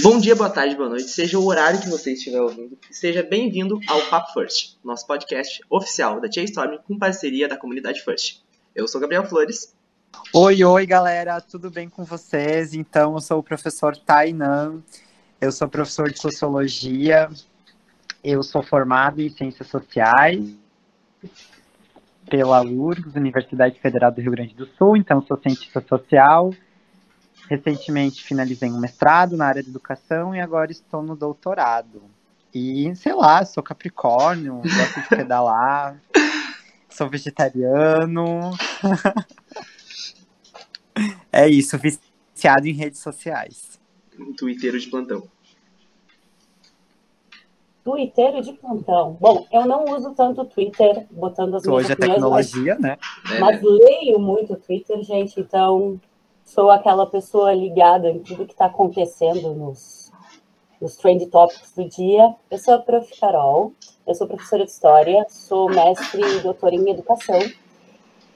Bom dia, boa tarde, boa noite, seja o horário que você estiver ouvindo, seja bem-vindo ao Papo First, nosso podcast oficial da Tia Storm com parceria da comunidade First. Eu sou Gabriel Flores. Oi, oi, galera, tudo bem com vocês? Então, eu sou o professor Tainan, eu sou professor de Sociologia, eu sou formado em Ciências Sociais pela URGS, Universidade Federal do Rio Grande do Sul, então sou cientista social, recentemente finalizei um mestrado na área de educação e agora estou no doutorado. E, sei lá, sou capricórnio, gosto de pedalar, sou vegetariano. é isso, viciado em redes sociais. Um Twitter de plantão. Twitter de plantão. Bom, eu não uso tanto o Twitter, botando as Hoje minhas é opiniões, tecnologia, né? mas, mas leio muito o Twitter, gente, então sou aquela pessoa ligada em tudo que está acontecendo nos, nos trend topics do dia. Eu sou a Prof. Carol, eu sou professora de História, sou mestre e doutora em Educação.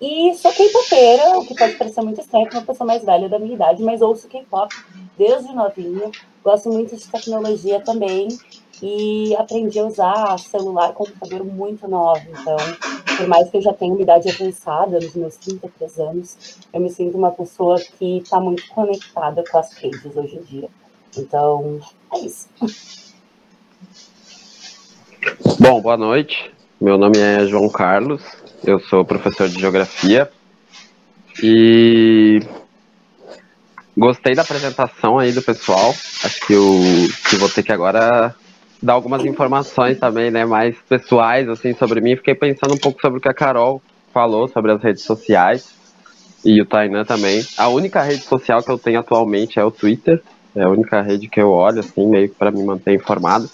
E sou K-popeira, o que pode parecer muito estranho para uma pessoa mais velha da minha idade, mas ouço K-pop desde novinha. Gosto muito de tecnologia também e aprendi a usar celular computador muito nova. Então, por mais que eu já tenha uma idade avançada, nos meus 33 anos, eu me sinto uma pessoa que está muito conectada com as redes hoje em dia. Então, é isso. Bom, boa noite. Meu nome é João Carlos, eu sou professor de Geografia e gostei da apresentação aí do pessoal. Acho que eu que vou ter que agora dar algumas informações também, né, mais pessoais, assim, sobre mim. Fiquei pensando um pouco sobre o que a Carol falou sobre as redes sociais e o Tainan também. A única rede social que eu tenho atualmente é o Twitter. É a única rede que eu olho, assim, meio para me manter informado.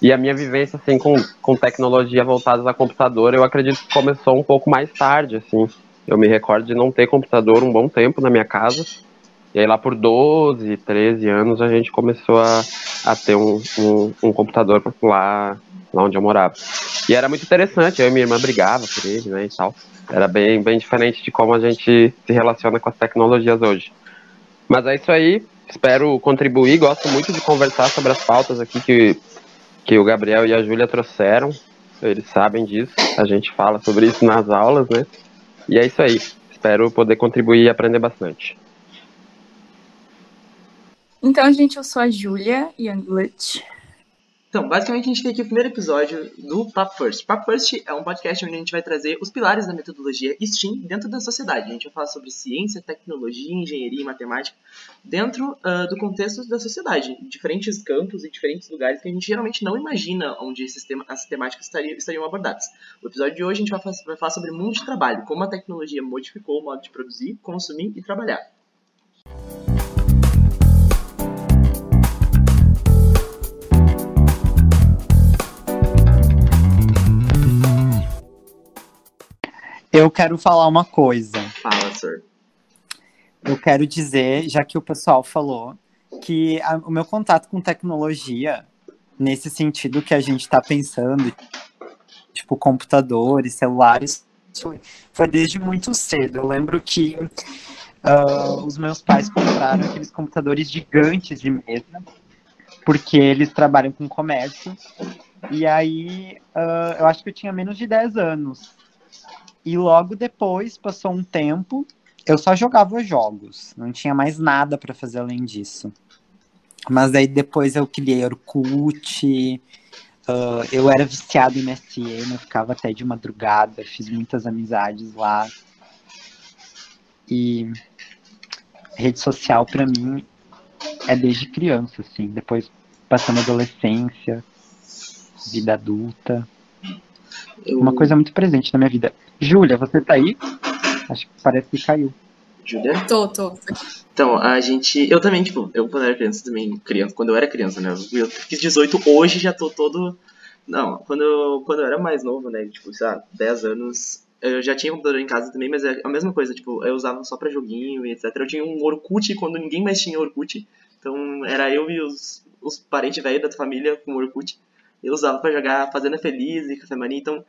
E a minha vivência, assim, com, com tecnologia voltada a computador, eu acredito que começou um pouco mais tarde, assim. Eu me recordo de não ter computador um bom tempo na minha casa. E aí lá por 12, 13 anos a gente começou a, a ter um, um, um computador lá, lá onde eu morava. E era muito interessante, eu e minha irmã brigava por ele, né, e tal. Era bem, bem diferente de como a gente se relaciona com as tecnologias hoje. Mas é isso aí, espero contribuir, gosto muito de conversar sobre as pautas aqui que, que o Gabriel e a Júlia trouxeram. Eles sabem disso, a gente fala sobre isso nas aulas, né? E é isso aí, espero poder contribuir e aprender bastante. Então, gente, eu sou a Júlia Youngblut. Então, basicamente, a gente tem aqui o primeiro episódio do Papo First. Papo First é um podcast onde a gente vai trazer os pilares da metodologia STEAM dentro da sociedade. A gente vai falar sobre ciência, tecnologia, engenharia e matemática dentro uh, do contexto da sociedade, diferentes campos e diferentes lugares que a gente geralmente não imagina onde esses tema, as temáticas estariam, estariam abordadas. O episódio de hoje a gente vai, vai falar sobre mundo de trabalho, como a tecnologia modificou o modo de produzir, consumir e trabalhar. Eu quero falar uma coisa. Fala, sir. Eu quero dizer, já que o pessoal falou, que a, o meu contato com tecnologia, nesse sentido que a gente está pensando, tipo computadores, celulares, foi desde muito cedo. Eu lembro que uh, os meus pais compraram aqueles computadores gigantes de mesa, porque eles trabalham com comércio. E aí, uh, eu acho que eu tinha menos de 10 anos. E logo depois, passou um tempo, eu só jogava jogos, não tinha mais nada para fazer além disso. Mas aí depois eu criei Orkut, uh, eu era viciado em MSN, eu ficava até de madrugada, fiz muitas amizades lá. E rede social para mim é desde criança, assim, depois passando adolescência, vida adulta. Eu... Uma coisa muito presente na minha vida. Júlia, você tá aí? Acho que parece que caiu. Júlia? Tô, tô. Então, a gente. Eu também, tipo, eu quando era criança também. Criança, quando eu era criança, né? Eu fiz 18, hoje já tô todo. Não, quando eu, quando eu era mais novo, né? Tipo, sei lá, 10 anos. Eu já tinha computador em casa também, mas é a mesma coisa, tipo, eu usava só pra joguinho e etc. Eu tinha um Orkut quando ninguém mais tinha Orkut. Então era eu e os, os parentes velhos da família com Orkut. Eu usava pra jogar Fazenda Feliz e Café Mania, então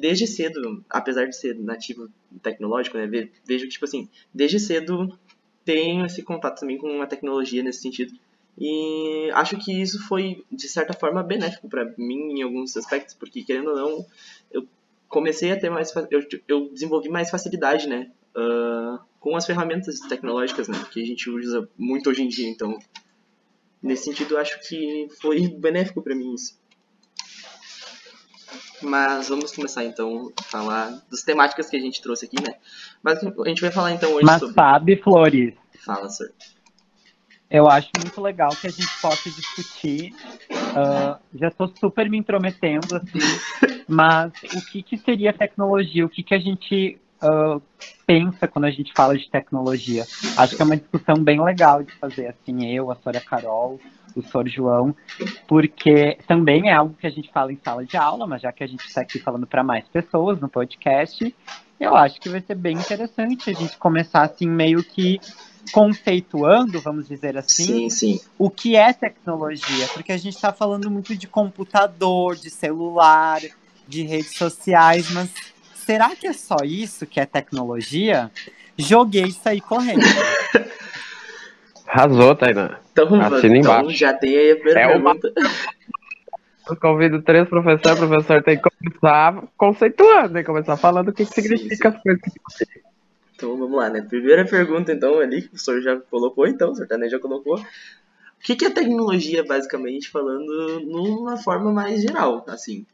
desde cedo, apesar de ser nativo tecnológico, né, vejo que, tipo assim, desde cedo tenho esse contato também com a tecnologia nesse sentido. E acho que isso foi, de certa forma, benéfico para mim em alguns aspectos, porque, querendo ou não, eu comecei a ter mais. Eu, eu desenvolvi mais facilidade, né? Uh, com as ferramentas tecnológicas, né? Que a gente usa muito hoje em dia. Então, nesse sentido, acho que foi benéfico para mim isso. Mas vamos começar então a falar das temáticas que a gente trouxe aqui, né? Mas a gente vai falar então hoje Mas sobre. sabe, Flores, Fala, senhor. eu acho muito legal que a gente possa discutir. ah, já estou super me intrometendo, assim, mas o que, que seria tecnologia? O que, que a gente ah, pensa quando a gente fala de tecnologia? Acho que é uma discussão bem legal de fazer, assim, eu, a Sora Carol, o Sr. João, porque também é algo que a gente fala em sala de aula, mas já que a gente está aqui falando para mais pessoas no podcast, eu acho que vai ser bem interessante a gente começar assim meio que conceituando, vamos dizer assim, Sim, sim. o que é tecnologia, porque a gente está falando muito de computador, de celular, de redes sociais, mas será que é só isso que é tecnologia? Joguei e saí correndo. Arrasou, Tainá. Então, Assina então embaixo. já tem aí a primeira É uma- pergunta. Eu convido três professores, o professor tem que começar conceituando, tem que começar falando o que, que significa as coisas. Então vamos lá, né? Primeira pergunta, então, ali, que o senhor já colocou, então, o senhor também já colocou. O que, que é tecnologia, basicamente, falando numa forma mais geral, assim?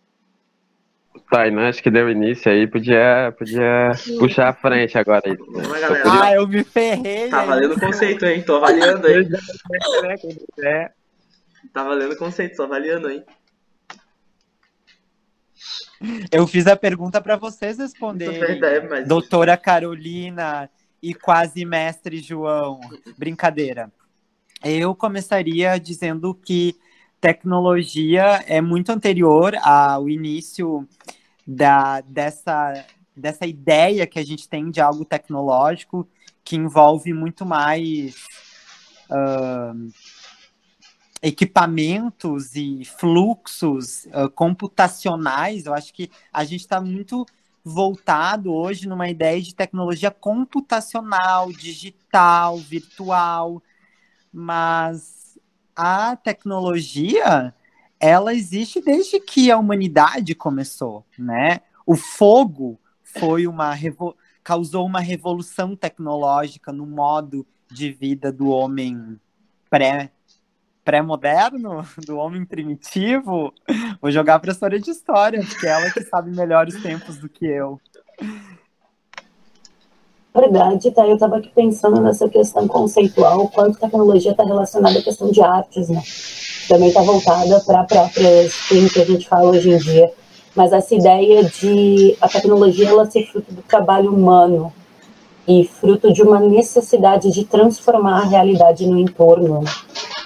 Tainá, acho que deu início aí, podia, podia puxar a frente agora. Aí, né? Lá, galera. ah, eu me ferrei. Tá valendo conceito, hein? Tô avaliando aí. É, Tá valendo conceito, tô avaliando, hein? Eu fiz a pergunta para vocês é responderem. verdade, mas. Doutora Carolina e quase mestre João. Brincadeira. Eu começaria dizendo que tecnologia é muito anterior ao início da, dessa, dessa ideia que a gente tem de algo tecnológico que envolve muito mais ahn, equipamentos e fluxos ah, computacionais. Eu acho que a gente está muito voltado hoje numa ideia de tecnologia computacional, digital, virtual, mas a tecnologia ela existe desde que a humanidade começou, né? O fogo foi uma causou uma revolução tecnológica no modo de vida do homem pré pré-moderno, do homem primitivo. Vou jogar para a história de história, porque ela que sabe melhor os tempos do que eu. Verdade, tá? Eu estava aqui pensando nessa questão conceitual, quanto tecnologia está relacionada à questão de artes, né? Também está voltada para a própria stream que a gente fala hoje em dia. Mas essa ideia de a tecnologia ela ser fruto do trabalho humano e fruto de uma necessidade de transformar a realidade no entorno, né?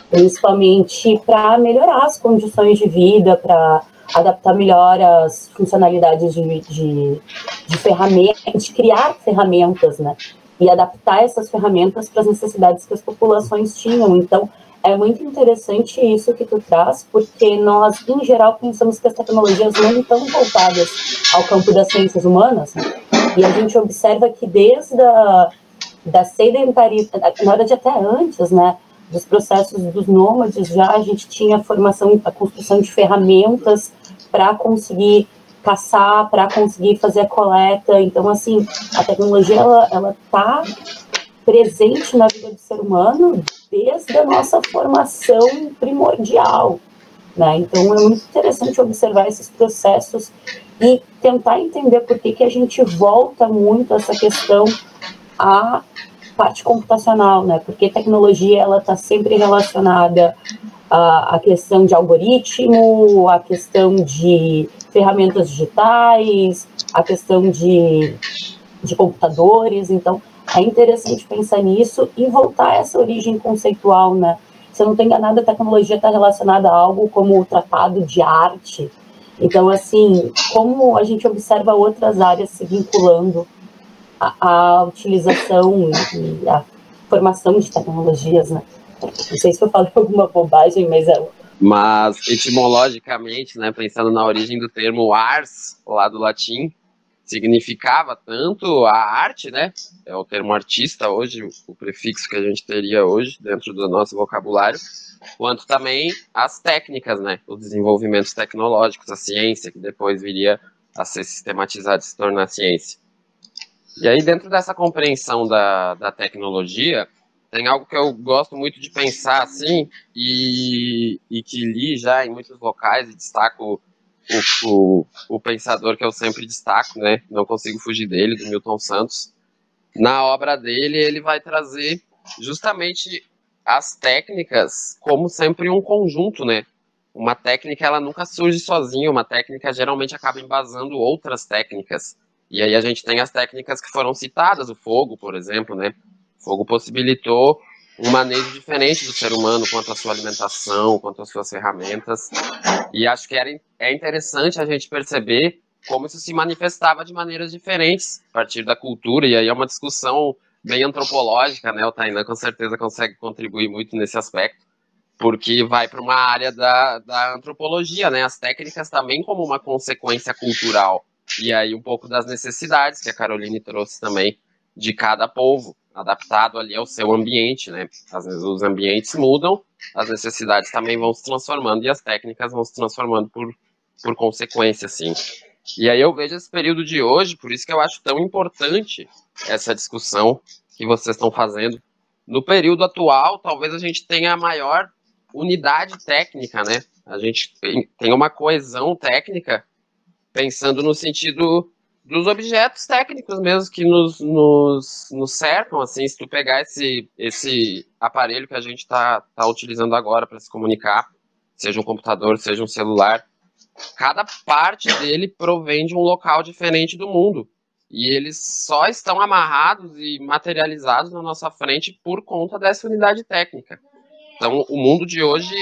principalmente para melhorar as condições de vida, para adaptar melhor as funcionalidades de, de, de ferramentas, de criar ferramentas, né? E adaptar essas ferramentas para as necessidades que as populações tinham. Então, é muito interessante isso que tu traz, porque nós, em geral, pensamos que as tecnologias não estão voltadas ao campo das ciências humanas, né? e a gente observa que desde a da sedentariedade, na verdade até antes, né, dos processos dos nômades, já a gente tinha a formação, a construção de ferramentas para conseguir caçar, para conseguir fazer a coleta. Então, assim, a tecnologia ela ela está presente na vida do ser humano desde a nossa formação primordial. Né? Então, é muito interessante observar esses processos e tentar entender por que, que a gente volta muito essa questão à parte computacional, né? Porque tecnologia ela está sempre relacionada à, à questão de algoritmo, à questão de ferramentas digitais, à questão de, de computadores. Então, é interessante pensar nisso e voltar a essa origem conceitual, né? Se eu não estou enganada, a tecnologia está relacionada a algo como o tratado de arte. Então, assim, como a gente observa outras áreas se vinculando à, à utilização e à formação de tecnologias, né? Não sei se eu falei alguma bobagem, mas é, Mas, etimologicamente, né, pensando na origem do termo ars, lá do latim, significava tanto a arte, né, é o termo artista hoje, o prefixo que a gente teria hoje dentro do nosso vocabulário, quanto também as técnicas, né? Os desenvolvimentos tecnológicos, a ciência, que depois viria a ser sistematizada e se tornar ciência. E aí, dentro dessa compreensão da, da tecnologia, tem algo que eu gosto muito de pensar assim, e, e que li já em muitos locais, e destaco o, o, o pensador que eu sempre destaco, né? Não consigo fugir dele, do Milton Santos. Na obra dele, ele vai trazer justamente as técnicas como sempre um conjunto, né? Uma técnica ela nunca surge sozinha, uma técnica geralmente acaba embasando outras técnicas. E aí a gente tem as técnicas que foram citadas, o fogo, por exemplo, né? Fogo possibilitou um manejo diferente do ser humano quanto à sua alimentação, quanto às suas ferramentas. E acho que era, é interessante a gente perceber como isso se manifestava de maneiras diferentes a partir da cultura, e aí é uma discussão bem antropológica, né? O Tainan com certeza consegue contribuir muito nesse aspecto, porque vai para uma área da, da antropologia, né? As técnicas também como uma consequência cultural. E aí um pouco das necessidades que a Caroline trouxe também de cada povo, adaptado ali ao seu ambiente, né? Às vezes os ambientes mudam, as necessidades também vão se transformando e as técnicas vão se transformando por, por consequência, assim. E aí eu vejo esse período de hoje, por isso que eu acho tão importante essa discussão que vocês estão fazendo. No período atual, talvez a gente tenha a maior unidade técnica, né? A gente tem uma coesão técnica pensando no sentido dos objetos técnicos mesmo que nos, nos, nos cercam, assim, se tu pegar esse, esse aparelho que a gente está tá utilizando agora para se comunicar, seja um computador, seja um celular, cada parte dele provém de um local diferente do mundo. E eles só estão amarrados e materializados na nossa frente por conta dessa unidade técnica. Então, o mundo de hoje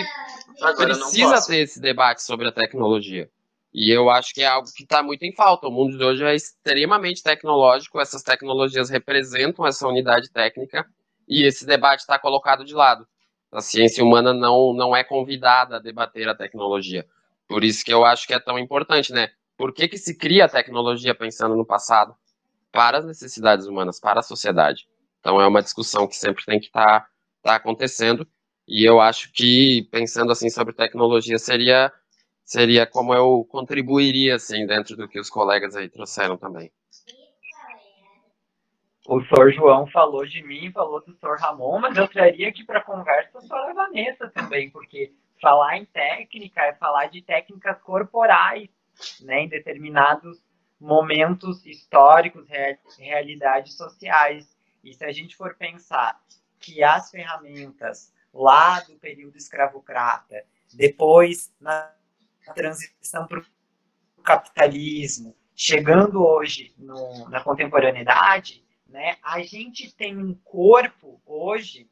Agora precisa ter esse debate sobre a tecnologia. E eu acho que é algo que está muito em falta. O mundo de hoje é extremamente tecnológico, essas tecnologias representam essa unidade técnica e esse debate está colocado de lado. A ciência humana não, não é convidada a debater a tecnologia. Por isso que eu acho que é tão importante, né? Por que, que se cria a tecnologia pensando no passado? Para as necessidades humanas, para a sociedade. Então é uma discussão que sempre tem que estar tá, tá acontecendo. E eu acho que, pensando assim sobre tecnologia, seria, seria como eu contribuiria assim, dentro do que os colegas aí trouxeram também. O Sr. João falou de mim, falou do Sr. Ramon, mas eu traria aqui para conversa a Sra. Vanessa também, porque falar em técnica é falar de técnicas corporais, né, em determinados momentos históricos, realidades sociais. E se a gente for pensar que as ferramentas lá do período escravocrata, depois na transição para o capitalismo, chegando hoje no, na contemporaneidade, né, a gente tem um corpo hoje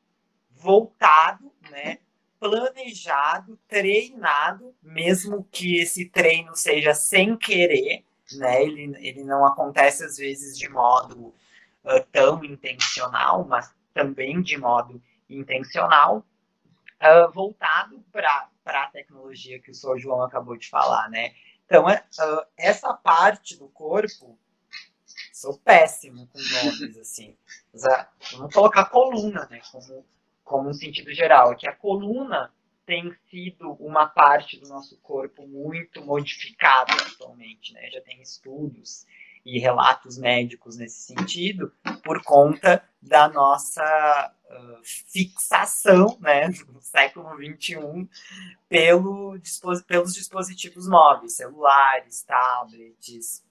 voltado né, planejado, treinado, mesmo que esse treino seja sem querer, né? Ele, ele não acontece às vezes de modo uh, tão intencional, mas também de modo intencional, uh, voltado para a tecnologia que o Sr. João acabou de falar, né? Então, uh, essa parte do corpo, sou péssimo com nomes, assim. Vamos colocar coluna, né? Como como um sentido geral, é que a coluna tem sido uma parte do nosso corpo muito modificada atualmente, né? Já tem estudos e relatos médicos nesse sentido, por conta da nossa fixação, né, no século XXI, pelo, pelos dispositivos móveis, celulares, tablets,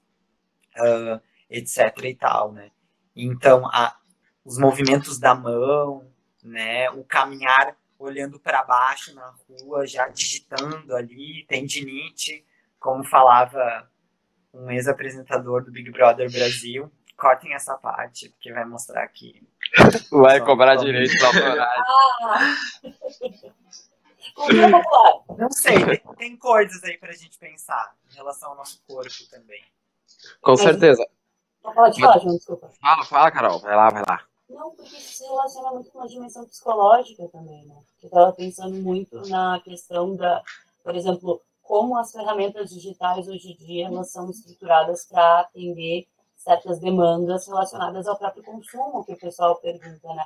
uh, etc. e tal, né? Então, a, os movimentos da mão, né? O caminhar olhando para baixo na rua, já digitando ali, tendinite, como falava um ex-apresentador do Big Brother Brasil. Cortem essa parte, porque vai mostrar aqui. Vai Só cobrar direitos autorais. Ah. Não sei, tem, tem coisas aí pra gente pensar em relação ao nosso corpo também. Com certeza. Pode falar, João, desculpa. Fala, fala, Carol. Vai lá, vai lá. Não, porque isso se relaciona muito com a dimensão psicológica também, né? Eu estava pensando muito na questão da, por exemplo, como as ferramentas digitais hoje em dia elas são estruturadas para atender certas demandas relacionadas ao próprio consumo, que o pessoal pergunta, né?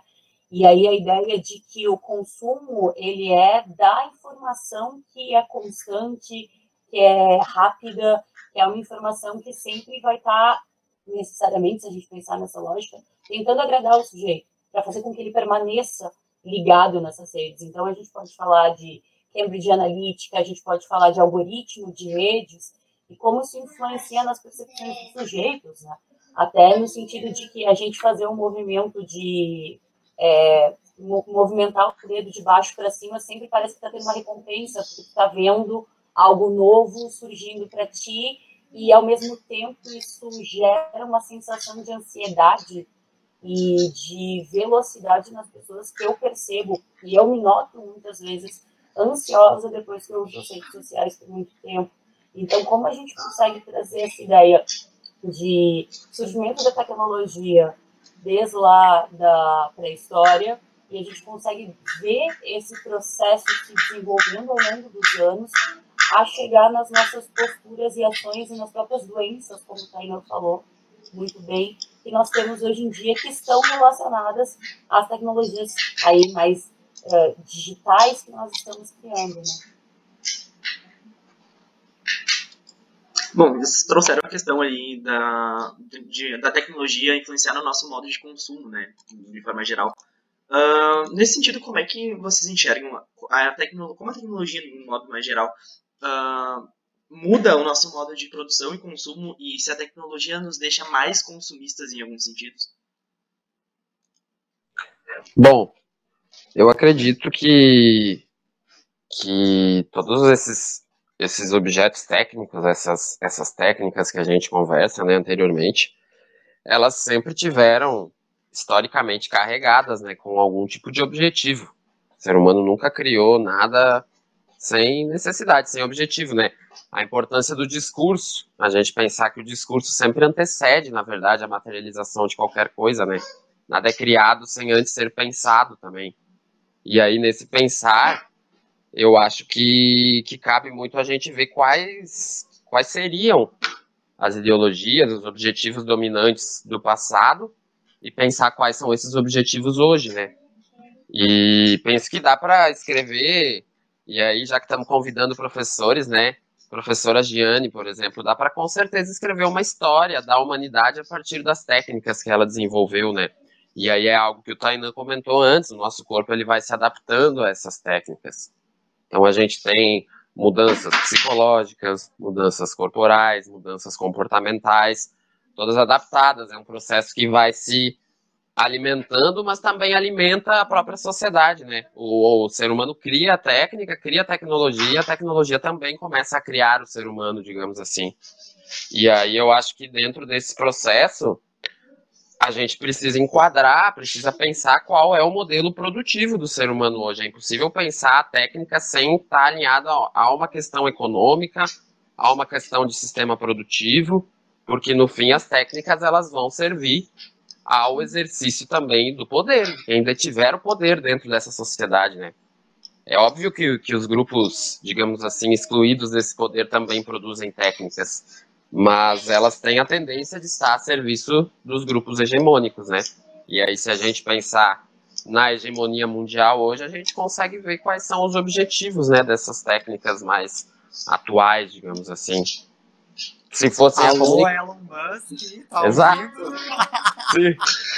E aí a ideia de que o consumo ele é da informação que é constante, que é rápida, que é uma informação que sempre vai estar necessariamente, se a gente pensar nessa lógica, tentando agradar o sujeito, para fazer com que ele permaneça ligado nessas redes. Então, a gente pode falar de Cambridge Analytica, a gente pode falar de algoritmo de redes, e como isso influencia nas percepções dos sujeitos, né? até no sentido de que a gente fazer um movimento de é, movimentar o dedo de baixo para cima sempre parece que está tendo uma recompensa, porque está vendo algo novo surgindo para ti e ao mesmo tempo isso gera uma sensação de ansiedade e de velocidade nas pessoas que eu percebo e eu me noto muitas vezes ansiosa depois que eu uso redes sociais por muito tempo. Então, como a gente consegue trazer essa ideia de surgimento da tecnologia desde lá da pré-história e a gente consegue ver esse processo se desenvolvendo ao longo dos anos a chegar nas nossas posturas e ações e nas próprias doenças, como o Tainã falou muito bem, que nós temos hoje em dia que estão relacionadas às tecnologias aí mais uh, digitais que nós estamos criando, né? Bom, eles trouxeram a questão aí da, de, da tecnologia influenciar no nosso modo de consumo, né, de forma geral. Uh, nesse sentido, como é que vocês enxergam a, tecnologia, como a tecnologia, no modo mais geral, uh, muda o nosso modo de produção e consumo e se a tecnologia nos deixa mais consumistas em alguns sentidos? Bom, eu acredito que que todos esses esses objetos técnicos, essas essas técnicas que a gente conversa né, anteriormente, elas sempre tiveram historicamente carregadas, né, com algum tipo de objetivo. O ser humano nunca criou nada sem necessidade, sem objetivo, né? A importância do discurso, a gente pensar que o discurso sempre antecede, na verdade, a materialização de qualquer coisa, né? Nada é criado sem antes ser pensado também. E aí, nesse pensar, eu acho que, que cabe muito a gente ver quais, quais seriam as ideologias, os objetivos dominantes do passado e pensar quais são esses objetivos hoje, né? E penso que dá para escrever e aí, já que estamos convidando professores, né? Professora Giane, por exemplo, dá para com certeza escrever uma história da humanidade a partir das técnicas que ela desenvolveu, né? E aí é algo que o Tainan comentou antes, o nosso corpo ele vai se adaptando a essas técnicas. Então a gente tem mudanças psicológicas, mudanças corporais, mudanças comportamentais, todas adaptadas. É um processo que vai se alimentando, mas também alimenta a própria sociedade, né? O, o, ser humano cria a técnica, cria a tecnologia, a tecnologia também começa a criar o ser humano, digamos assim. E aí eu acho que dentro desse processo a gente precisa enquadrar, precisa pensar qual é o modelo produtivo do ser humano hoje. É impossível pensar a técnica sem estar alinhada a uma questão econômica, a uma questão de sistema produtivo, porque no fim as técnicas elas vão servir ao exercício também do poder, quem ainda tiver o poder dentro dessa sociedade, né? É óbvio que, que os grupos, digamos assim, excluídos desse poder também produzem técnicas, mas elas têm a tendência de estar a serviço dos grupos hegemônicos, né? E aí, se a gente pensar na hegemonia mundial hoje, a gente consegue ver quais são os objetivos, né, dessas técnicas mais atuais, digamos assim. Se fosse Alô, Elon Musk, tá Exato. se,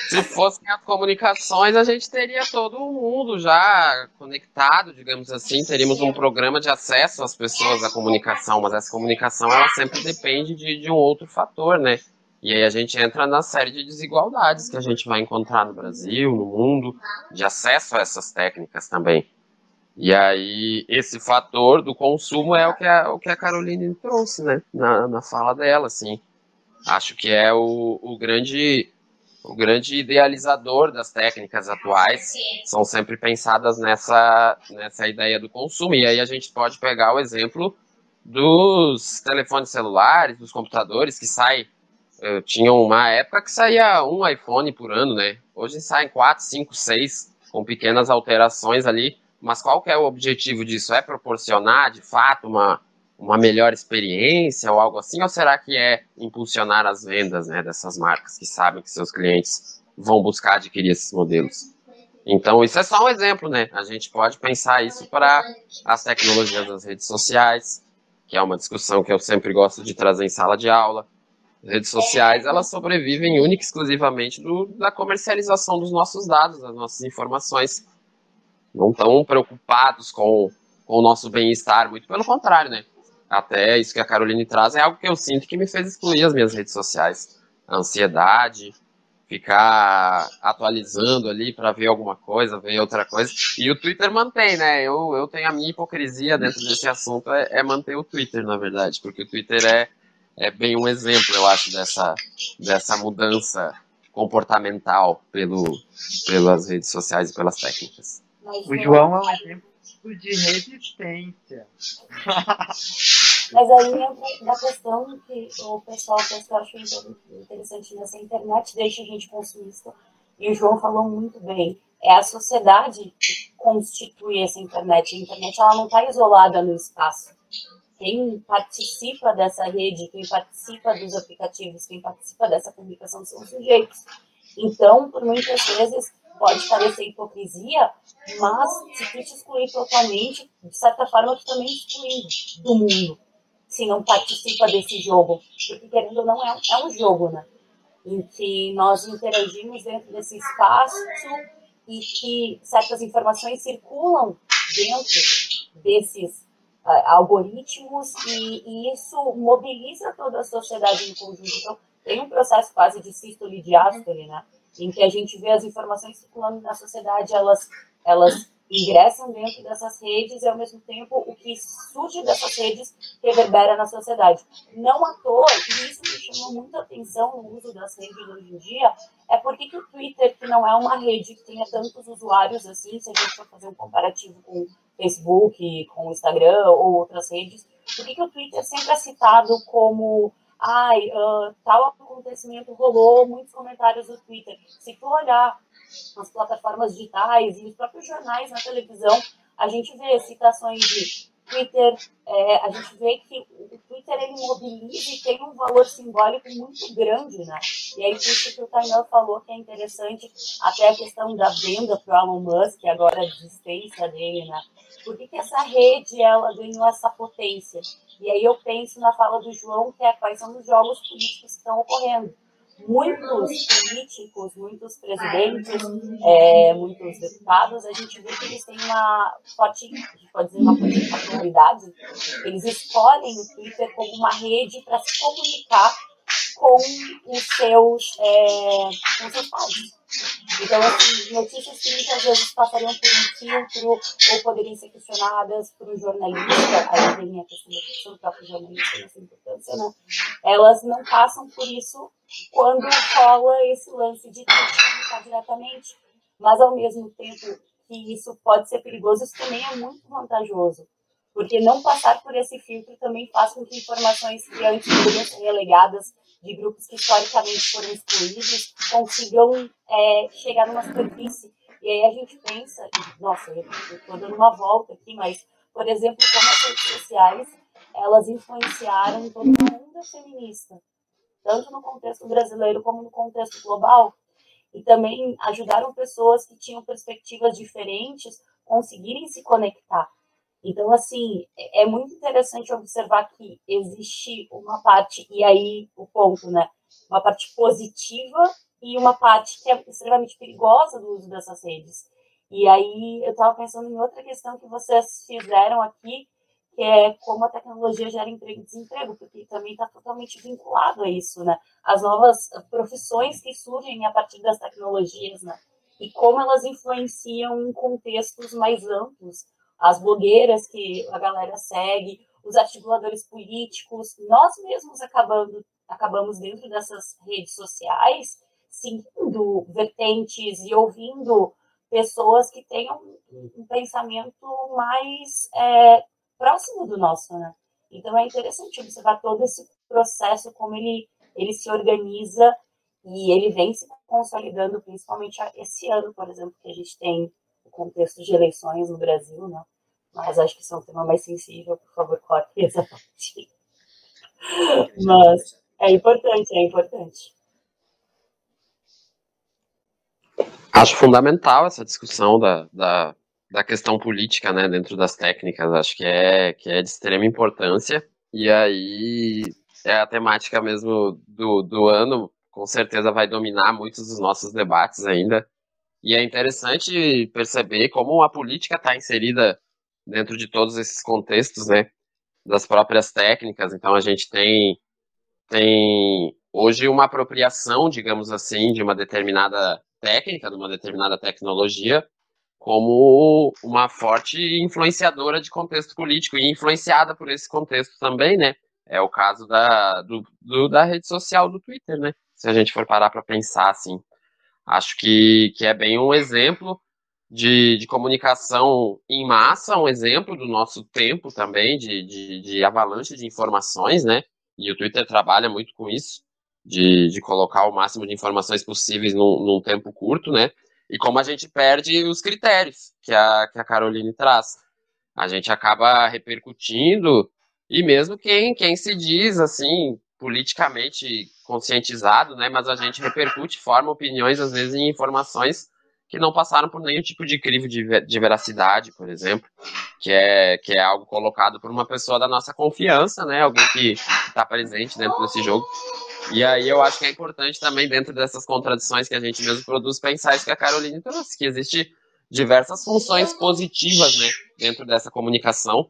se fossem as comunicações, a gente teria todo o mundo já conectado, digamos assim, teríamos um programa de acesso às pessoas à comunicação, mas essa comunicação ela sempre depende de, de um outro fator, né? E aí a gente entra na série de desigualdades que a gente vai encontrar no Brasil, no mundo, de acesso a essas técnicas também. E aí, esse fator do consumo é o que a, o que a Caroline trouxe, né? Na, na fala dela, assim. Acho que é o, o grande o grande idealizador das técnicas atuais são sempre pensadas nessa, nessa ideia do consumo. E aí a gente pode pegar o exemplo dos telefones celulares, dos computadores, que sai. Eu tinha uma época que saía um iPhone por ano, né? Hoje saem quatro, cinco, seis, com pequenas alterações ali. Mas qual que é o objetivo disso? É proporcionar, de fato, uma, uma melhor experiência ou algo assim? Ou será que é impulsionar as vendas né, dessas marcas que sabem que seus clientes vão buscar adquirir esses modelos? Então, isso é só um exemplo, né? A gente pode pensar isso para as tecnologias das redes sociais, que é uma discussão que eu sempre gosto de trazer em sala de aula. As redes sociais, elas sobrevivem única e exclusivamente do, da comercialização dos nossos dados, das nossas informações. Não estão preocupados com, com o nosso bem-estar, muito pelo contrário, né? Até isso que a Caroline traz é algo que eu sinto que me fez excluir as minhas redes sociais. A ansiedade, ficar atualizando ali para ver alguma coisa, ver outra coisa. E o Twitter mantém, né? Eu, eu tenho a minha hipocrisia dentro desse assunto, é, é manter o Twitter, na verdade, porque o Twitter é, é bem um exemplo, eu acho, dessa, dessa mudança comportamental pelo, pelas redes sociais e pelas técnicas. O João é um exemplo de resistência. Mas aí entra da questão que o pessoal que eu acho interessante nessa internet deixa a gente consumista, e o João falou muito bem, é a sociedade que constitui essa internet. A internet ela não está isolada no espaço. Quem participa dessa rede, quem participa dos aplicativos, quem participa dessa comunicação são os sujeitos. Então, por muitas vezes, pode parecer hipocrisia, mas se tu te excluir totalmente, de certa forma, tu também excluindo do mundo se não participa desse jogo. Porque, querendo ou não, é é um jogo, né? Em que nós interagimos dentro desse espaço e que certas informações circulam dentro desses uh, algoritmos e, e, isso mobiliza toda a sociedade em conjunto. Então, tem um processo quase de sístole e diástole, né? Em que a gente vê as informações circulando na sociedade, elas, elas ingressam dentro dessas redes e, ao mesmo tempo, o que surge dessas redes reverbera na sociedade. Não à toa, e isso me chamou muita atenção no uso das redes hoje em dia, é porque que o Twitter, que não é uma rede que tenha tantos usuários assim, se a gente for fazer um comparativo com o Facebook, com o Instagram ou outras redes, por que, que o Twitter sempre é citado como ai, uh, tal acontecimento rolou, muitos comentários no Twitter. Se tu olhar nas plataformas digitais e os próprios jornais na televisão, a gente vê citações de Twitter, é, a gente vê que o Twitter ele mobiliza e tem um valor simbólico muito grande, né? E por isso que o Tainel falou que é interessante até a questão da venda para o Elon Musk, agora a existência dele, né? Por que, que essa rede ela ganhou essa potência? E aí eu penso na fala do João, que é quais são os jogos políticos que estão ocorrendo muitos políticos, muitos presidentes, é, muitos deputados, a gente vê que eles têm uma forte, pode dizer, uma comunidade, eles escolhem o Twitter como uma rede para se comunicar com os seus, é, com seus pais. Então, assim, notícias que muitas vezes passariam por um filtro ou poderiam ser questionadas por um jornalista, aí vem a questão da questão do próprio jornalista, essa importância, né? Elas não passam por isso quando rola esse lance de comunicar diretamente. Mas, ao mesmo tempo que isso pode ser perigoso, isso também é muito vantajoso. Porque não passar por esse filtro também faz com que informações que antes ser relegadas de grupos que historicamente foram excluídos consigam é, chegar numa superfície. E aí a gente pensa, nossa, eu estou dando uma volta aqui, mas, por exemplo, como as redes sociais, elas influenciaram toda uma onda feminista, tanto no contexto brasileiro como no contexto global, e também ajudaram pessoas que tinham perspectivas diferentes conseguirem se conectar. Então, assim, é, é muito interessante observar que existe uma parte, e aí o ponto, né? Uma parte positiva e uma parte que é extremamente perigosa do uso dessas redes. E aí eu estava pensando em outra questão que vocês fizeram aqui, que é como a tecnologia gera emprego e desemprego, porque também está totalmente vinculado a isso, né? As novas profissões que surgem a partir das tecnologias, né? E como elas influenciam em contextos mais amplos as blogueiras que a galera segue, os articuladores políticos, nós mesmos acabando, acabamos dentro dessas redes sociais seguindo vertentes e ouvindo pessoas que tenham um pensamento mais é, próximo do nosso, né? Então é interessante observar todo esse processo, como ele, ele se organiza e ele vem se consolidando, principalmente esse ano, por exemplo, que a gente tem contexto de eleições no Brasil, né? Mas acho que isso é um tema mais sensível, por favor, corte essa parte. Mas é importante, é importante. Acho fundamental essa discussão da, da, da questão política, né, dentro das técnicas. Acho que é, que é de extrema importância. E aí é a temática mesmo do, do ano, com certeza vai dominar muitos dos nossos debates ainda. E é interessante perceber como a política está inserida dentro de todos esses contextos, né, das próprias técnicas. Então a gente tem tem hoje uma apropriação, digamos assim, de uma determinada técnica, de uma determinada tecnologia, como uma forte influenciadora de contexto político e influenciada por esse contexto também, né? É o caso da, do, do, da rede social do Twitter, né? Se a gente for parar para pensar assim. Acho que, que é bem um exemplo de, de comunicação em massa, um exemplo do nosso tempo também, de, de, de avalanche de informações, né? E o Twitter trabalha muito com isso, de, de colocar o máximo de informações possíveis num, num tempo curto, né? E como a gente perde os critérios que a, que a Caroline traz. A gente acaba repercutindo, e mesmo quem, quem se diz, assim, politicamente conscientizado, né? Mas a gente repercute, forma opiniões, às vezes, em informações que não passaram por nenhum tipo de crivo de, de veracidade, por exemplo, que é, que é algo colocado por uma pessoa da nossa confiança, né? Alguém que está presente dentro desse jogo. E aí eu acho que é importante também, dentro dessas contradições que a gente mesmo produz, pensar isso que a Caroline trouxe, que existe diversas funções positivas, né, dentro dessa comunicação.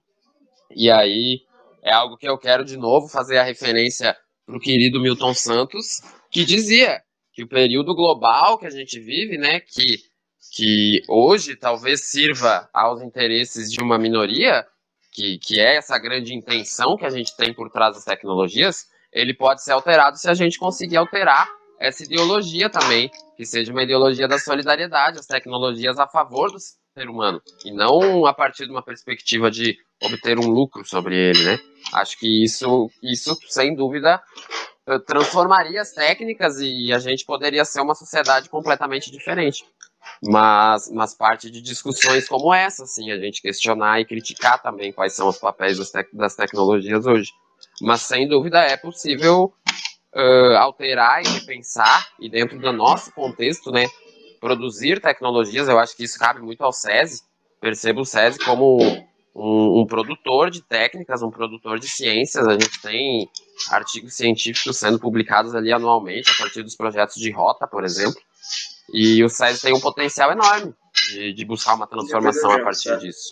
E aí é algo que eu quero de novo fazer a referência para o querido Milton Santos, que dizia que o período global que a gente vive, né, que, que hoje talvez sirva aos interesses de uma minoria, que, que é essa grande intenção que a gente tem por trás das tecnologias, ele pode ser alterado se a gente conseguir alterar essa ideologia também, que seja uma ideologia da solidariedade, as tecnologias a favor do ser humano, e não a partir de uma perspectiva de obter um lucro sobre ele, né? Acho que isso, isso sem dúvida, eh, transformaria as técnicas e a gente poderia ser uma sociedade completamente diferente. Mas, mas parte de discussões como essa, assim, a gente questionar e criticar também quais são os papéis das, tec das tecnologias hoje. Mas sem dúvida é possível uh, alterar e repensar, e dentro do nosso contexto, né, produzir tecnologias. Eu acho que isso cabe muito ao SESI. Percebo o SESI como um, um, produtor de técnicas, um produtor de ciências. A gente tem artigos científicos sendo publicados ali anualmente, a partir dos projetos de rota, por exemplo. E o SESI tem um potencial enorme de, de buscar uma transformação a partir disso.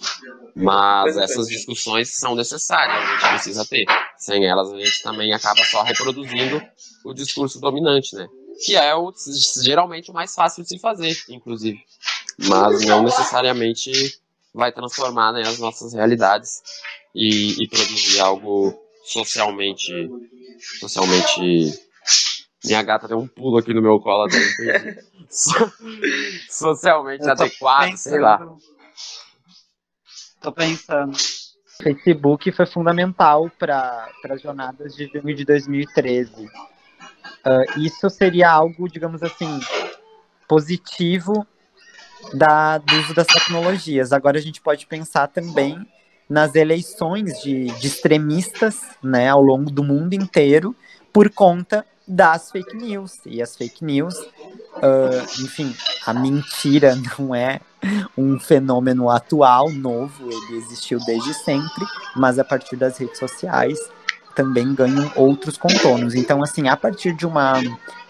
Mas essas discussões são necessárias, a gente precisa ter. Sem elas, a gente também acaba só reproduzindo o discurso dominante, né? Que é o, geralmente o mais fácil de se fazer, inclusive. Mas não necessariamente vai transformar né, as nossas realidades e, e produzir algo socialmente socialmente minha gata deu um pulo aqui no meu colo até Socialmente adequado, pensando, sei lá. Tô pensando. O Facebook foi fundamental para as jornadas de junho de 2013. Uh, isso seria algo, digamos assim, positivo da, do uso das tecnologias. Agora a gente pode pensar também nas eleições de, de extremistas né, ao longo do mundo inteiro por conta das fake news. E as fake news, uh, enfim, a mentira não é um fenômeno atual, novo, ele existiu desde sempre, mas a partir das redes sociais também ganham outros contornos. Então, assim, a partir de uma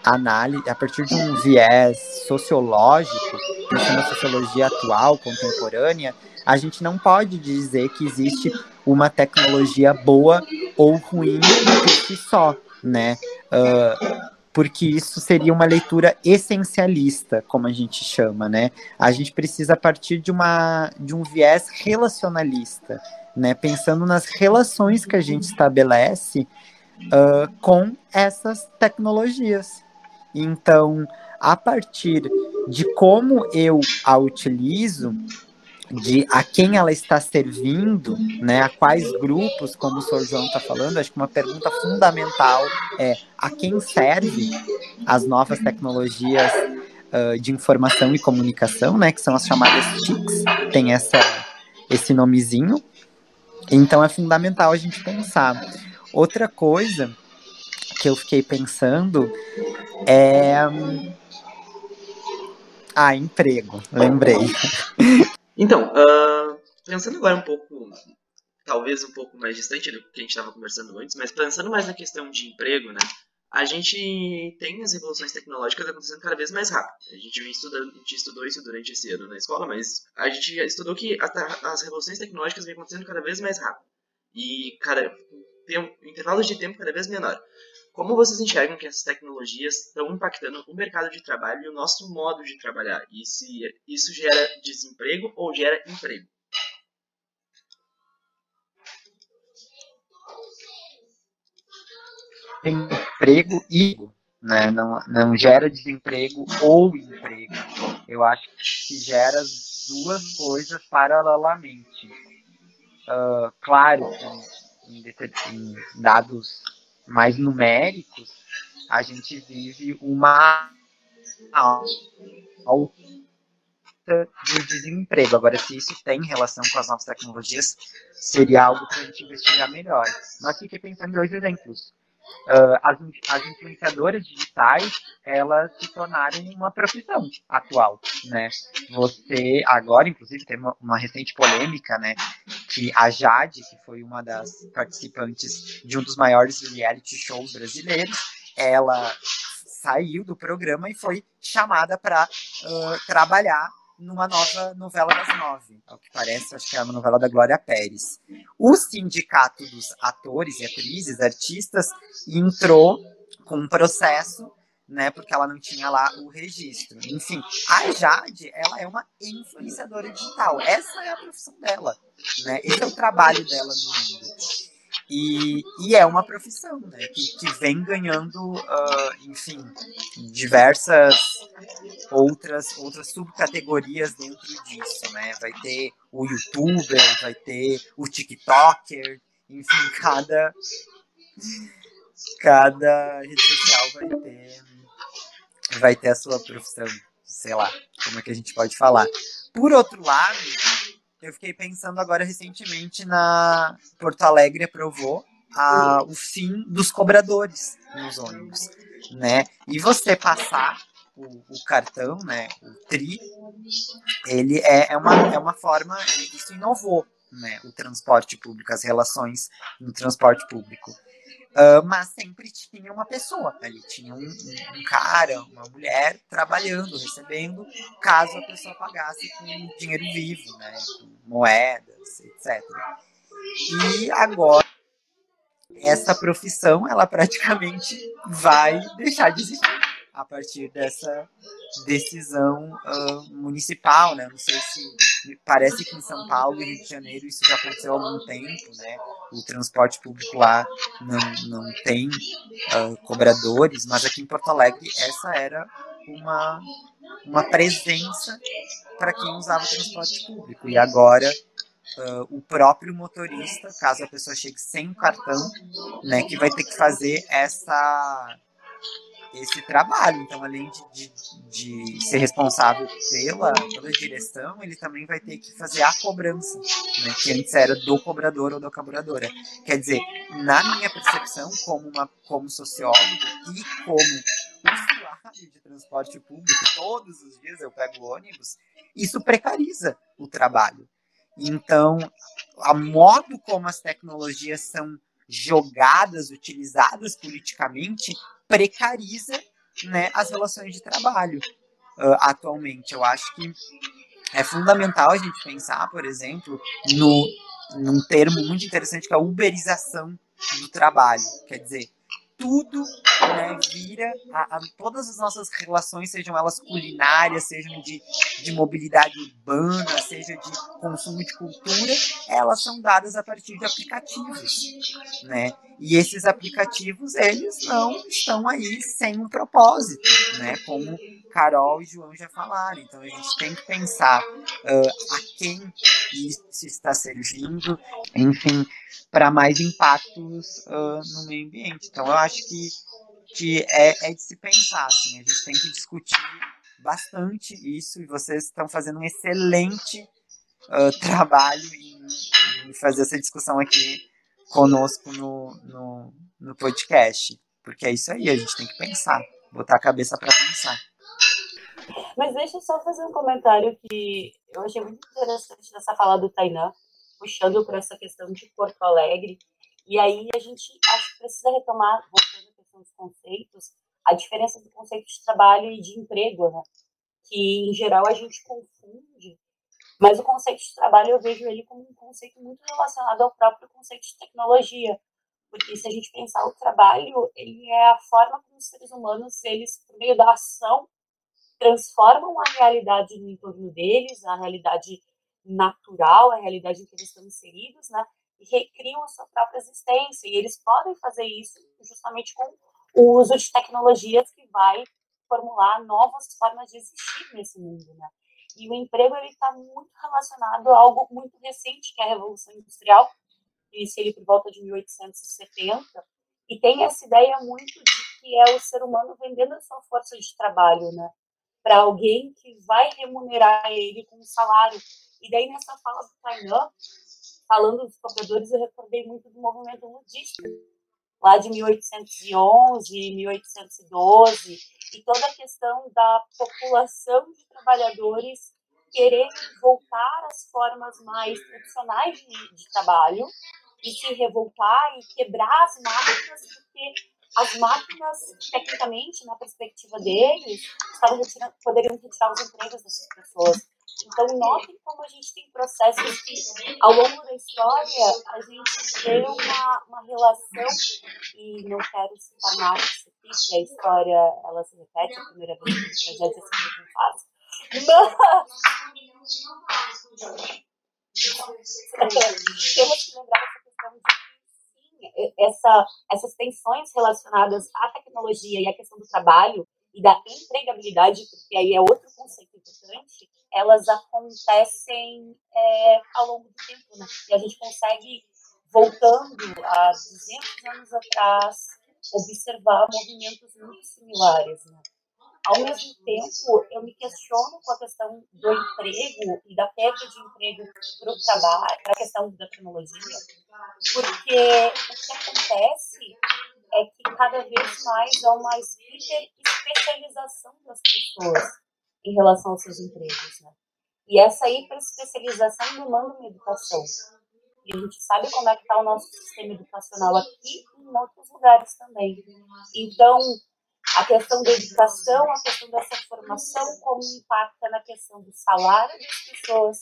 análise, a partir de um viés sociológico, pensando na sociologia atual, contemporânea, a gente não pode dizer que existe uma tecnologia boa ou ruim por si só né? Uh, porque isso seria uma leitura essencialista, como a gente chama, né? A gente precisa partir de, uma, de um viés relacionalista, né? Pensando nas relações que a gente estabelece uh, com essas tecnologias. Então, a partir de como eu a utilizo, de a quem ela está servindo, né, a quais grupos, como o Sr. João está falando, acho que uma pergunta fundamental é a quem serve as novas tecnologias uh, de informação e comunicação, né, que são as chamadas TICs, tem essa, esse nomezinho. Então é fundamental a gente pensar. Outra coisa que eu fiquei pensando é Ah, emprego, lembrei. Então, uh, pensando agora um pouco, talvez um pouco mais distante do que a gente estava conversando antes, mas pensando mais na questão de emprego, né? A gente tem as revoluções tecnológicas acontecendo cada vez mais rápido. A gente, estudando, a gente estudou isso durante esse ano na escola, mas a gente estudou que as revoluções tecnológicas vêm acontecendo cada vez mais rápido. E cada, tem intervalos de tempo cada vez menor. Como vocês enxergam que essas tecnologias estão impactando o mercado de trabalho e o nosso modo de trabalhar? E se isso gera desemprego ou gera emprego? Emprego e né? não, não gera desemprego ou emprego. Eu acho que gera duas coisas paralelamente. Uh, claro que em, em dados mais numéricos, a gente vive uma alta de desemprego. Agora, se isso tem relação com as novas tecnologias, seria algo para a gente investigar melhor. Mas fiquei pensando em dois exemplos. Uh, as, as influenciadoras digitais, elas se tornaram uma profissão atual, né? Você, agora, inclusive, tem uma, uma, recente polêmica, né? Que a Jade, que foi uma das participantes de um dos maiores reality shows brasileiros, ela saiu do programa e foi chamada para uh, trabalhar numa nova novela das nove, ao que parece, acho que é uma novela da Glória Pérez. O sindicato dos atores e atrizes, artistas, entrou com um processo, né, porque ela não tinha lá o registro. Enfim, a Jade, ela é uma influenciadora digital. Essa é a profissão dela, né? Esse é o trabalho dela no mundo. E, e é uma profissão, né? Que, que vem ganhando, uh, enfim, diversas outras, outras subcategorias dentro disso, né? Vai ter o youtuber, vai ter o tiktoker, enfim, cada, cada rede social vai ter, vai ter a sua profissão, sei lá, como é que a gente pode falar. Por outro lado, eu fiquei pensando agora recentemente na Porto Alegre aprovou a, o fim dos cobradores nos ônibus, né? E você passar o, o, cartão, né, o TRI, ele é, é, uma, é uma forma, isso inovou, né, o transporte público, as relações no transporte público. Uh, mas sempre tinha uma pessoa ali, tinha um, um, um, cara, uma mulher trabalhando, recebendo, caso a pessoa pagasse com dinheiro vivo, né, com moedas, etc. E agora essa profissão, ela praticamente vai deixar de existir a partir dessa decisão uh, municipal, né? Não sei se parece que em São Paulo e Rio de Janeiro isso já aconteceu há algum tempo, né? O transporte público lá não, não tem uh, cobradores, mas aqui em Porto Alegre essa era uma, uma presença para quem usava o transporte público. E agora Uh, o próprio motorista, caso a pessoa chegue sem cartão, né, que vai ter que fazer essa esse trabalho. Então, além de, de, de, ser responsável pela, pela direção, ele também vai ter que fazer a cobrança, né, que antes era do cobrador ou da cobradora. Quer dizer, na minha percepção, como, uma, como sociólogo e como usuário de transporte público, todos os dias eu pego ônibus, isso precariza o trabalho. Então, a modo como as tecnologias são jogadas, utilizadas politicamente, precariza né, as relações de trabalho uh, atualmente. Eu acho que é fundamental a gente pensar, por exemplo, no, num termo muito interessante que é a uberização do trabalho. Quer dizer, tudo né, vira a, a, todas as nossas relações, sejam elas culinárias, sejam de, de mobilidade urbana, seja de consumo de cultura, elas são dadas a partir de aplicativos, né? E esses aplicativos, eles não estão aí sem um propósito, né? Como Carol e João já falaram. Então a gente tem que pensar uh, a quem isso está servindo, enfim, para mais impactos uh, no meio ambiente. Então eu acho que, que é, é de se pensar, assim, a gente tem que discutir bastante isso e vocês estão fazendo um excelente uh, trabalho em, em, fazer essa discussão aqui conosco no, no, no podcast. Porque é isso aí, a gente tem que pensar, botar a cabeça para pensar. Mas deixa eu só fazer um comentário que eu achei muito interessante dessa fala do Tainan, puxando para essa questão de Porto Alegre. E aí a gente acho que precisa retomar, questão conceitos, a diferença do conceito de trabalho e de emprego, né? Que em geral a gente confunde, mas o conceito de trabalho eu vejo ele como um conceito muito relacionado ao próprio conceito de tecnologia, porque se a gente pensar o trabalho, ele é a forma como os seres humanos, eles por meio da ação transformam a realidade no entorno deles, a realidade natural, a realidade em que eles estão inseridos, né? Recriam a sua própria existência. E eles podem fazer isso justamente com o uso de tecnologias que vai formular novas formas de existir nesse mundo, né? E o emprego ele está muito relacionado a algo muito recente, que é a Revolução Industrial, que inicia ele por volta de 1870, e tem essa ideia muito de que é o ser humano vendendo a sua força de trabalho, né? Para alguém que vai remunerar ele com um salário. E daí, nessa fala do Tainan, falando dos cobradores, eu recordei muito do movimento ludista, lá de 1811, 1812, e toda a questão da população de trabalhadores querer voltar às formas mais tradicionais de, de trabalho e se revoltar e quebrar as máquinas, porque as máquinas, tecnicamente, na perspectiva deles, estavam retirando, poderiam retirar os empregos dessas pessoas. Então, notem como a gente tem processos que, ao longo da história, a gente vê uma, uma relação, e não quero citar Marx aqui, que a história ela se repete, a primeira vez que o projeto é sempre faz, mas temos que lembrar essa questão de essa, essas tensões relacionadas à tecnologia e à questão do trabalho, e da empregabilidade, porque aí é outro conceito importante, elas acontecem é, ao longo do tempo, né? E a gente consegue, voltando a 200 anos atrás, observar movimentos muito similares, né? Ao mesmo tempo, eu me questiono com a questão do emprego e da perda de emprego para o trabalho, para a questão da tecnologia, porque o que acontece é que cada vez mais há uma hiper-especialização das pessoas em relação aos seus empregos. Né? E essa hiper-especialização demanda uma educação. E a gente sabe como é que está o nosso sistema educacional aqui e em outros lugares também. Então, a questão da educação, a questão dessa formação, como impacta na questão do salário das pessoas,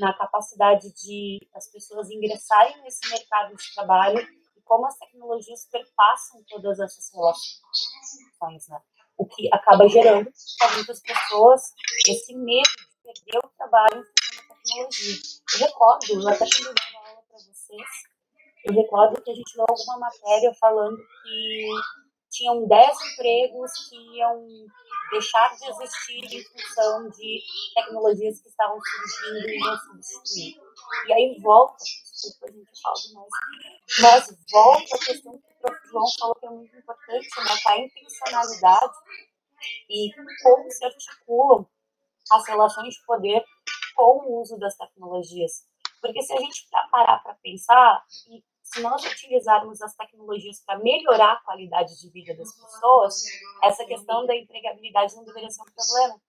na capacidade de as pessoas ingressarem nesse mercado de trabalho como as tecnologias perpassam todas essas relações, né? O que acaba gerando para muitas pessoas esse medo de perder o trabalho em tecnologia. Eu recordo, eu até quando dava aula para vocês, eu recordo que a gente deu alguma matéria falando que tinham 10 empregos que iam deixar de existir em função de tecnologias que estavam surgindo e iam substituir. E aí volta, desculpa, a gente fala demais, mas volta a questão que o professor João falou que é muito importante, né? a intencionalidade e como se articulam as relações de poder com o uso das tecnologias. Porque se a gente parar para pensar, e se nós utilizarmos as tecnologias para melhorar a qualidade de vida das pessoas, essa questão da empregabilidade não deveria ser um problema.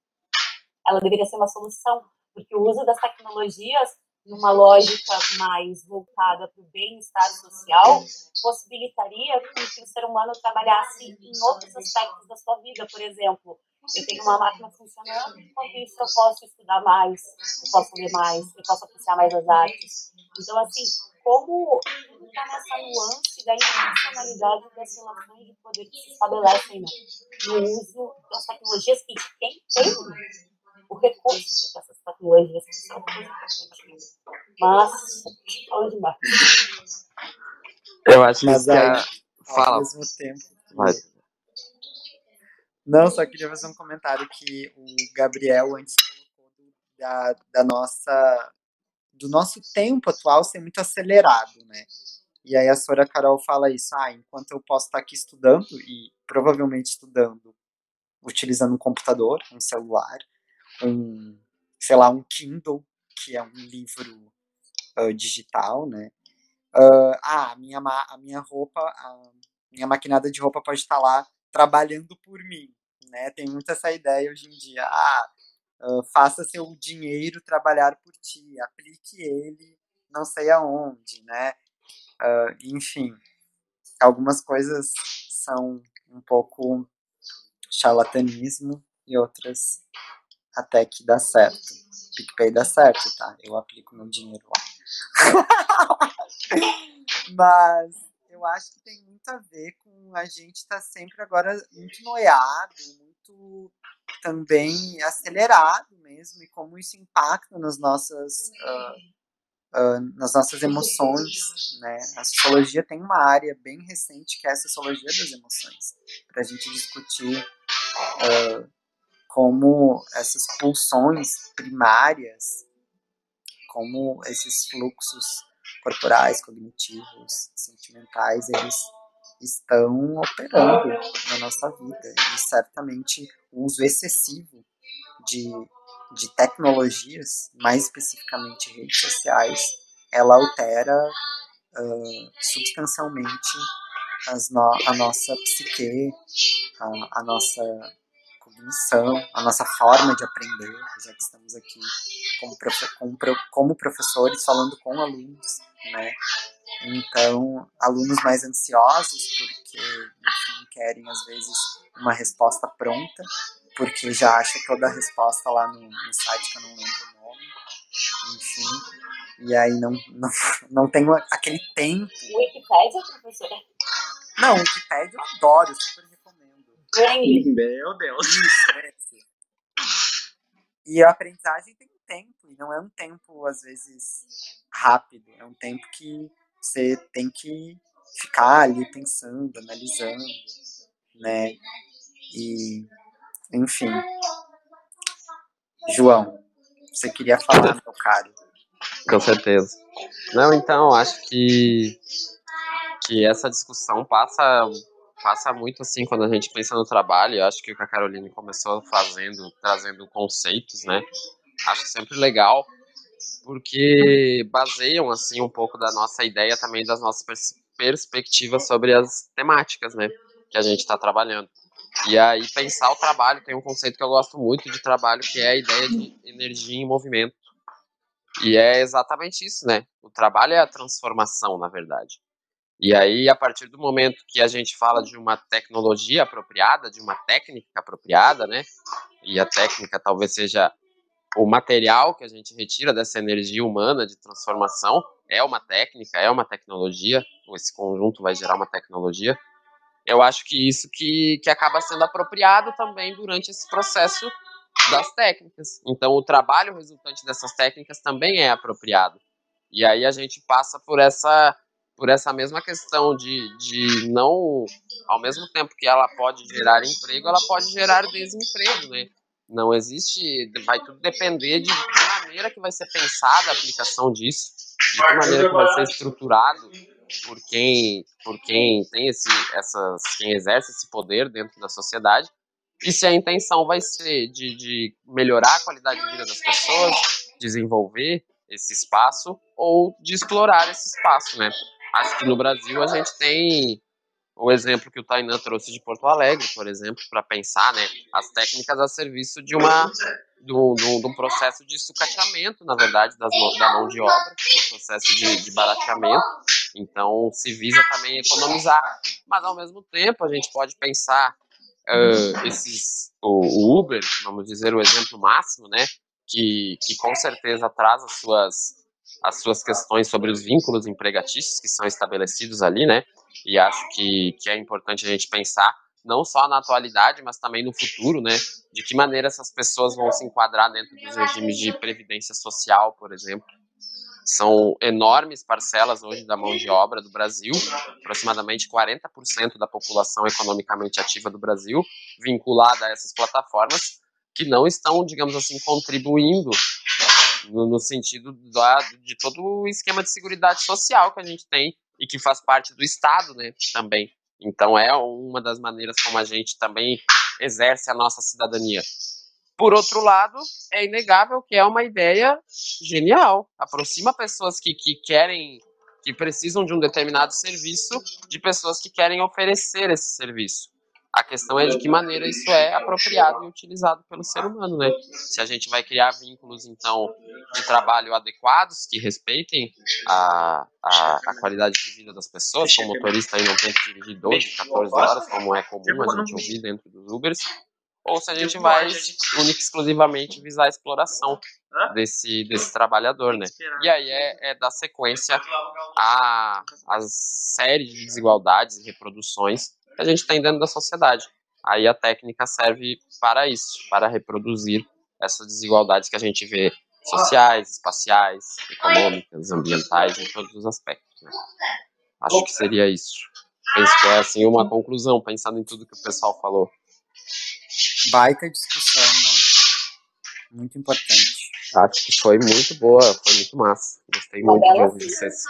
Ela deveria ser uma solução, porque o uso das tecnologias numa lógica mais voltada para o bem-estar social, possibilitaria que o ser humano trabalhasse em outros aspectos da sua vida. Por exemplo, eu tenho uma máquina funcionando, enquanto isso eu posso estudar mais, eu posso ler mais, eu posso apreciar mais as artes. Então, assim, como está nessa nuance da intencionalidade das relações de poder que se estabelecem né, no uso das tecnologias e quem tem o recurso para essas tecnologias que são importantes. Mas, fala demais. Eu acho Mas que aí, a... Fala. Ao mesmo tempo. Vai. Não, só queria fazer um comentário que o Gabriel antes colocou da, da nossa do nosso tempo atual ser muito acelerado, né? E aí a Sora Carol fala isso, ah, enquanto eu posso estar aqui estudando e provavelmente estudando utilizando um computador, um celular, um, sei lá, um Kindle, que é um livro ah, digital, né? Ah, ah, a minha, a minha roupa, a minha maquinada de roupa pode estar lá trabalhando por mim, né? Tem muito essa ideia hoje em dia. Ah, uh, faça seu dinheiro trabalhar por ti, aplique ele não sei aonde, né? Uh, enfim, algumas coisas são um pouco charlatanismo e outras até que dá certo. PicPay dá certo, tá? Eu aplico meu dinheiro lá. Mas eu acho que tem muito a ver com a gente estar tá sempre agora muito noiado, muito também acelerado mesmo, e como isso impacta nas nossas, uh, uh, nas nossas emoções. Né? A sociologia tem uma área bem recente que é a sociologia das emoções, para a gente discutir uh, como essas pulsões primárias, como esses fluxos corporais, cognitivos, sentimentais, eles estão operando na nossa vida. E certamente o uso excessivo de, de tecnologias, mais especificamente redes sociais, ela altera uh, substancialmente no, a nossa psique, a, a nossa cognição, a nossa forma de aprender, já que estamos aqui como, como, como professores falando com alunos, né? Então, alunos mais ansiosos, porque, enfim, querem às vezes uma resposta pronta, porque já acham toda a resposta lá no, no site que eu não lembro o nome, enfim, e aí não, não, não tenho aquele tempo. Wikipédia, professora? Não, Wikipédia eu adoro, super recomendo. Meu Deus. Isso, é. E a aprendizagem tem um tempo, e não é um tempo, às vezes, rápido, é um tempo que você tem que ficar ali pensando, analisando, né? E, enfim. João, você queria falar, meu caro? Com certeza. Não, então, acho que, que essa discussão passa, passa muito assim quando a gente pensa no trabalho. Eu acho que o que a Caroline começou fazendo, trazendo conceitos, né? Acho sempre legal porque baseiam assim um pouco da nossa ideia também das nossas pers perspectivas sobre as temáticas, né, que a gente está trabalhando. E aí pensar o trabalho tem um conceito que eu gosto muito de trabalho que é a ideia de energia em movimento. E é exatamente isso, né? O trabalho é a transformação, na verdade. E aí, a partir do momento que a gente fala de uma tecnologia apropriada, de uma técnica apropriada, né? E a técnica talvez seja o material que a gente retira dessa energia humana de transformação é uma técnica, é uma tecnologia, esse conjunto vai gerar uma tecnologia. Eu acho que isso que, que acaba sendo apropriado também durante esse processo das técnicas. Então, o trabalho resultante dessas técnicas também é apropriado. E aí a gente passa por essa por essa mesma questão de, de não, ao mesmo tempo que ela pode gerar emprego, ela pode gerar desemprego, né? Não existe, vai tudo depender de que maneira que vai ser pensada a aplicação disso, de que maneira que vai ser estruturado por quem, por quem tem esse, essas, quem exerce esse poder dentro da sociedade, e se a intenção vai ser de, de melhorar a qualidade de vida das pessoas, desenvolver esse espaço, ou de explorar esse espaço, né? Acho que no Brasil a gente tem o exemplo que o Tainan trouxe de Porto Alegre, por exemplo, para pensar né, as técnicas a serviço de uma um, de um processo de sucateamento, na verdade, das, da mão de obra, um processo de, de barateamento. Então, se visa também economizar. Mas, ao mesmo tempo, a gente pode pensar uh, esses, o, o, Uber, vamos dizer o exemplo máximo, né, que, que com certeza traz as suas, as suas questões sobre os vínculos empregatícios que são estabelecidos ali, né, e acho que, que é importante a gente pensar não só na atualidade, mas também no futuro, né? De que maneira essas pessoas vão se enquadrar dentro dos regimes de previdência social, por exemplo. São enormes parcelas hoje da mão de obra do Brasil, aproximadamente 40% da população economicamente ativa do Brasil, vinculada a essas plataformas, que não estão, digamos assim, contribuindo no, no sentido da, de todo o esquema de seguridade social que a gente tem e que faz parte do Estado, né, também. Então é uma das maneiras como a gente também exerce a nossa cidadania. Por outro lado, é inegável que é uma ideia genial. Aproxima pessoas que, que querem, que precisam de um determinado serviço, de pessoas que querem oferecer esse serviço. A questão é de que maneira isso é apropriado e utilizado pelo ser humano, né? Se a gente vai criar vínculos, então, de trabalho adequados, que respeitem a, a, a qualidade de vida das pessoas, como motorista aí não tem que dirigir 12, 14 horas, como é comum a gente ouvir dentro dos Ubers, ou se a gente vai única exclusivamente visar a exploração desse, desse trabalhador, né? E aí é, é dar sequência a, a série de desigualdades e reproduções que a gente tem dentro da sociedade. Aí a técnica serve para isso, para reproduzir essas desigualdades que a gente vê sociais, espaciais, econômicas, ambientais, em todos os aspectos. Né? Acho que seria isso. Penso que é assim uma conclusão, pensando em tudo que o pessoal falou. Baita discussão, né? Muito importante. Acho que foi muito boa, foi muito massa. Gostei muito de ouvir vocês.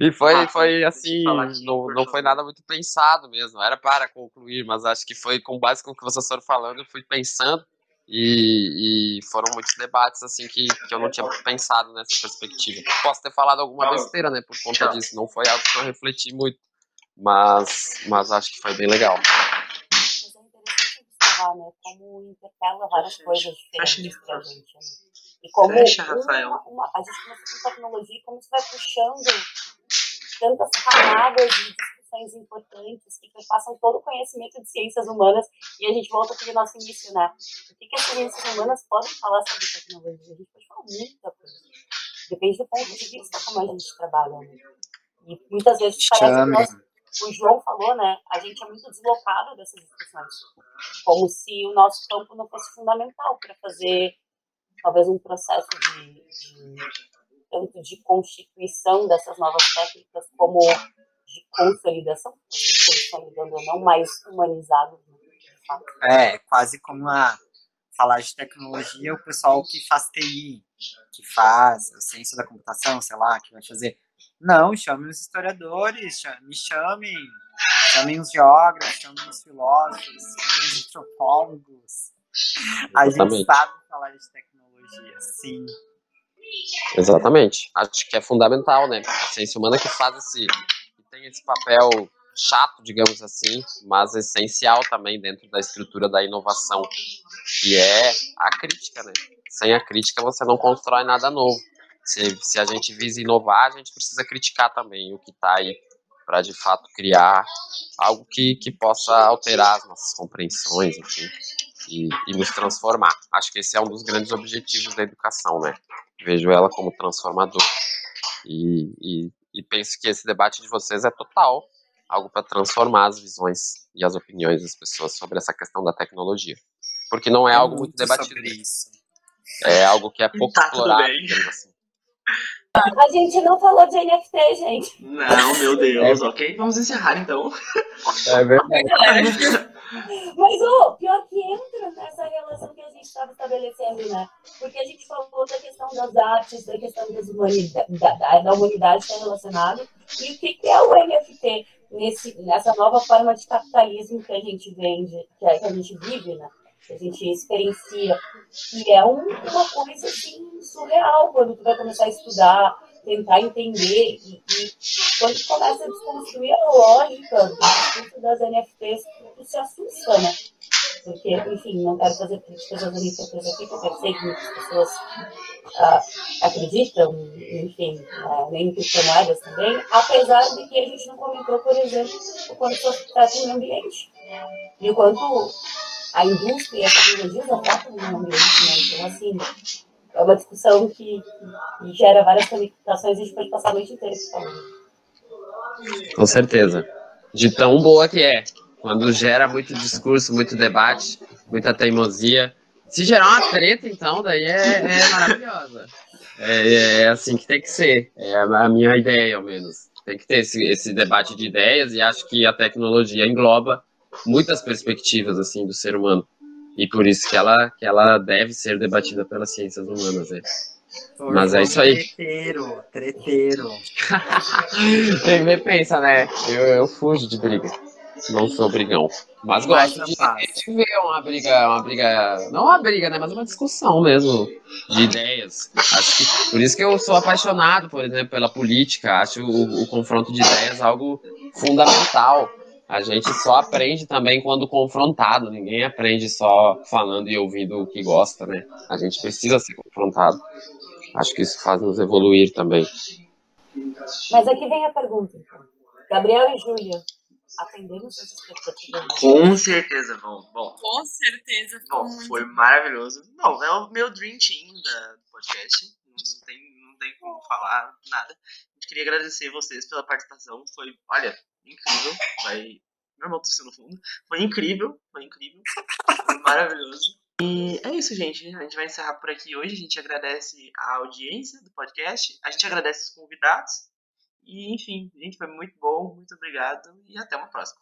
E foi, foi assim, não, não foi nada muito pensado mesmo, era para concluir, mas acho que foi com base com o que vocês foram falando, eu fui pensando e, e, foram muitos debates assim que, que eu não tinha pensado nessa perspectiva. Posso ter falado alguma besteira, né, por conta disso, não foi algo que eu refleti muito, mas, mas acho que foi bem legal né? Como interpela várias coisas diferentes pra gente, né? E como Fecha, uma, uma, a gente começa com tecnologia e como isso vai puxando tantas camadas de discussões importantes que passam todo o conhecimento de ciências humanas e a gente volta para o nosso início, né? O que, que as ciências humanas podem falar sobre tecnologia? A gente pode falar muita coisa. Depende do ponto de vista como a gente trabalha. Né? E muitas vezes parece que nós o João falou, né? A gente é muito deslocado dessas discussões, como se o nosso campo não fosse fundamental para fazer talvez um processo de, de, tanto de constituição dessas novas técnicas como de consolidação, consolidando ou não, mais humanizado. É, quase como a falar de tecnologia, o pessoal que faz TI, que faz a ciência da computação, sei lá, que vai fazer não, chamem os historiadores, me chamem, chamem os geógrafos, chamem os filósofos, chamem os antropólogos. A gente sabe falar de tecnologia, sim. Exatamente. Acho que é fundamental, né? A ciência humana que faz esse, que tem esse papel chato, digamos assim, mas essencial também dentro da estrutura da inovação, que é a crítica, né? Sem a crítica você não constrói nada novo. Se, se a gente visa inovar, a gente precisa criticar também o que está aí para de fato criar algo que, que possa alterar as nossas compreensões, enfim, e, e, nos transformar. Acho que esse é um dos grandes objetivos da educação, né? Vejo ela como transformadora. E, e, e penso que esse debate de vocês é total algo para transformar as visões e as opiniões das pessoas sobre essa questão da tecnologia. Porque não é, é algo muito, muito debatido. É algo que é pouco tá explorado, assim. A gente não falou de NFT, gente. Não, meu Deus. É. Ok, vamos encerrar então. É verdade. Mas o pior que entra nessa relação que a gente estava estabelecendo, né? Porque a gente falou da questão das artes, da questão das humanidade, da, da humanidade está relacionado. E o que, que é o NFT nesse, nessa nova forma de capitalismo que a gente vende, que a, que a gente vive, né? que a gente experiencia. E é um, uma coisa assim, surreal quando tu vai começar a estudar, tentar entender. E, e quando começa a desconstruir a lógica do das NFTs, tu se assusta, né? Porque, enfim, não quero fazer críticas às NFTs aqui, porque eu sei que muitas pessoas ah, acreditam, enfim, ah, nem criptomoedas também, apesar de que a gente não comentou, por exemplo, o quanto isso afeta o meio ambiente. E o quanto a indústria e a tecnologia afetam o meio ambiente, né? Então, assim, é uma discussão que, que gera várias ramificações e a gente pode passar a noite inteira falando. Com certeza. De tão boa que é. Quando gera muito discurso, muito debate, muita teimosia. Se gerar uma treta, então, daí é, é maravilhosa. É, é, assim que tem que ser. É a minha ideia, ao menos. Tem que ter esse, esse debate de ideias e acho que a tecnologia engloba muitas perspectivas assim do ser humano e por isso que ela que ela deve ser debatida pelas ciências humanas né? mas é isso aí. treteiro treteiro. Tem que pensa né? Eu, eu fujo de briga. Não sou brigão. Mas gosto de, de, ver uma briga uma briga não uma briga né? Mas uma discussão mesmo de ideias. Acho que por isso que eu sou apaixonado por exemplo pela política. Acho o, o confronto de ideias algo fundamental A gente só aprende também quando confrontado. Ninguém aprende só falando e ouvindo o que gosta, né? A gente precisa ser confrontado. Acho que isso faz nos evoluir também. Mas aqui vem a pergunta. então. Gabriel e Júlia, atendendo suas expectativas? Com certeza, bom. Bom, Com certeza. bom muito foi maravilhoso. Não, é o meu dream team da, do podcast. Não tem, não tem como falar nada. Queria agradecer vocês pela participação. Foi, olha, incrível. Vai. Meu irmão tossiu no fundo. Foi incrível, foi incrível. Foi maravilhoso. E é isso, gente. A gente vai encerrar por aqui hoje. A gente agradece a audiência do podcast. A gente agradece os convidados. E, enfim, gente, foi muito bom. Muito obrigado. E até uma próxima.